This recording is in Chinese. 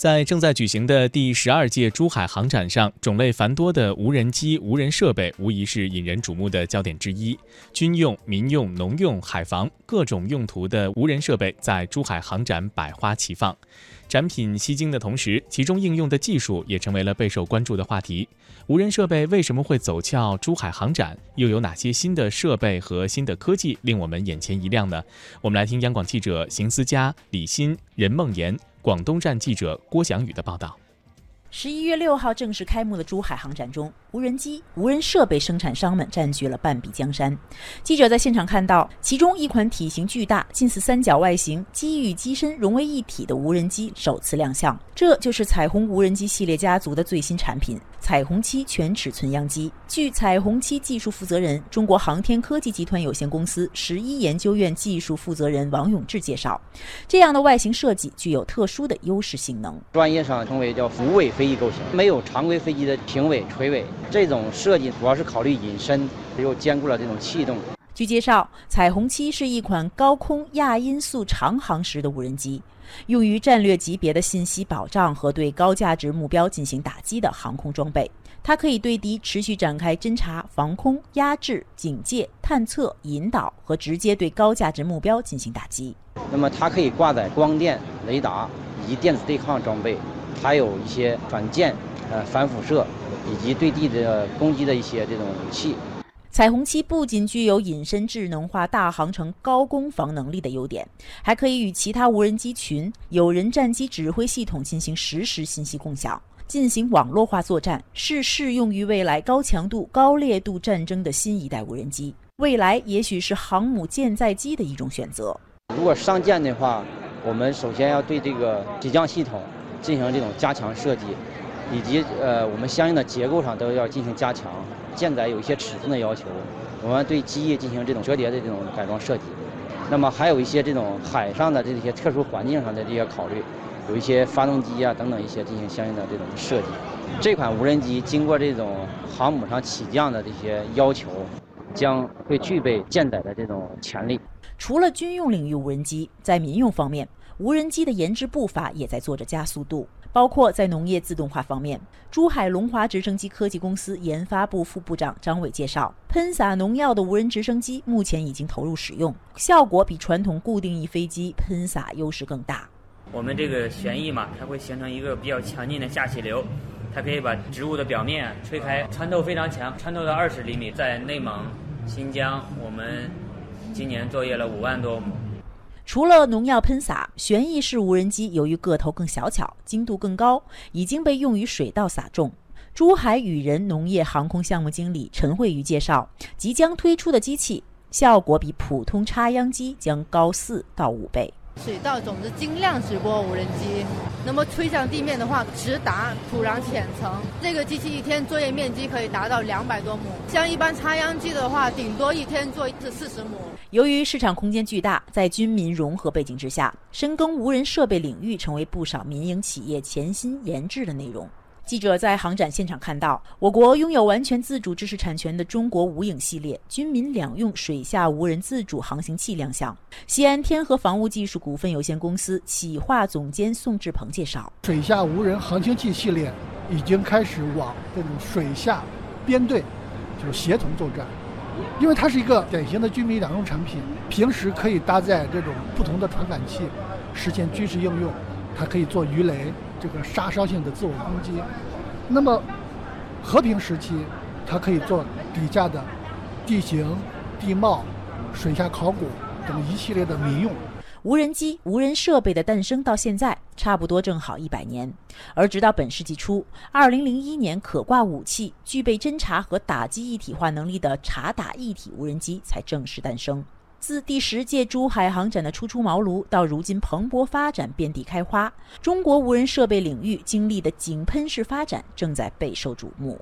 在正在举行的第十二届珠海航展上，种类繁多的无人机、无人设备无疑是引人瞩目的焦点之一。军用、民用、农用、海防各种用途的无人设备在珠海航展百花齐放。展品吸睛的同时，其中应用的技术也成为了备受关注的话题。无人设备为什么会走俏珠海航展？又有哪些新的设备和新的科技令我们眼前一亮呢？我们来听央广记者邢思佳、李欣、任梦妍。广东站记者郭翔宇的报道。十一月六号正式开幕的珠海航展中，无人机、无人设备生产商们占据了半壁江山。记者在现场看到，其中一款体型巨大、近似三角外形、机与机身融为一体的无人机首次亮相。这就是彩虹无人机系列家族的最新产品——彩虹七全尺寸样机。据彩虹七技术负责人、中国航天科技集团有限公司十一研究院技术负责人王永志介绍，这样的外形设计具有特殊的优势性能。专业上称为叫无尾。飞翼构型没有常规飞机的平尾垂尾，这种设计主要是考虑隐身，又兼顾了这种气动。据介绍，彩虹七是一款高空亚音速长航时的无人机，用于战略级别的信息保障和对高价值目标进行打击的航空装备。它可以对敌持续展开侦察、防空、压制、警戒、探测、引导和直接对高价值目标进行打击。那么，它可以挂载光电、雷达以及电子对抗装备。还有一些反舰、呃反辐射以及对地的攻击的一些这种武器。彩虹七不仅具有隐身智能化大航程高攻防能力的优点，还可以与其他无人机群、有人战机指挥系统进行实时信息共享，进行网络化作战，是适用于未来高强度、高烈度战争的新一代无人机。未来也许是航母舰载机的一种选择。如果上舰的话，我们首先要对这个起降系统。进行这种加强设计，以及呃，我们相应的结构上都要进行加强。舰载有一些尺寸的要求，我们对机翼进行这种折叠的这种改装设计。那么还有一些这种海上的这些特殊环境上的这些考虑，有一些发动机啊等等一些进行相应的这种设计。这款无人机经过这种航母上起降的这些要求，将会具备舰载的这种潜力。除了军用领域无人机，在民用方面。无人机的研制步伐也在做着加速度，包括在农业自动化方面。珠海龙华直升机科技公司研发部副部长张伟介绍，喷洒农药的无人直升机目前已经投入使用，效果比传统固定翼飞机喷洒优势更大。我们这个旋翼嘛，它会形成一个比较强劲的下气流，它可以把植物的表面吹开，穿透非常强，穿透到二十厘米。在内蒙、新疆，我们今年作业了五万多亩。除了农药喷洒，旋翼式无人机由于个头更小巧、精度更高，已经被用于水稻撒种。珠海宇人农业航空项目经理陈慧瑜介绍，即将推出的机器效果比普通插秧机将高四到五倍。水稻种子精量直播无人机，那么吹向地面的话，直达土壤浅层。这个机器一天作业面积可以达到两百多亩，像一般插秧机的话，顶多一天做一次四十亩。由于市场空间巨大，在军民融合背景之下，深耕无人设备领域成为不少民营企业潜心研制的内容。记者在航展现场看到，我国拥有完全自主知识产权的中国无影系列军民两用水下无人自主航行器亮相。西安天河防务技术股份有限公司企划总监宋志鹏介绍，水下无人航行器系列已经开始往这种水下编队，就是协同作战，因为它是一个典型的军民两用产品，平时可以搭载这种不同的传感器，实现军事应用，它可以做鱼雷。这个杀伤性的自我攻击，那么和平时期，它可以做底下的地形、地貌、水下考古等一系列的民用。无人机、无人设备的诞生到现在差不多正好一百年，而直到本世纪初，二零零一年可挂武器、具备侦察和打击一体化能力的察打一体无人机才正式诞生。自第十届珠海航展的初出茅庐到如今蓬勃发展、遍地开花，中国无人设备领域经历的井喷式发展正在备受瞩目。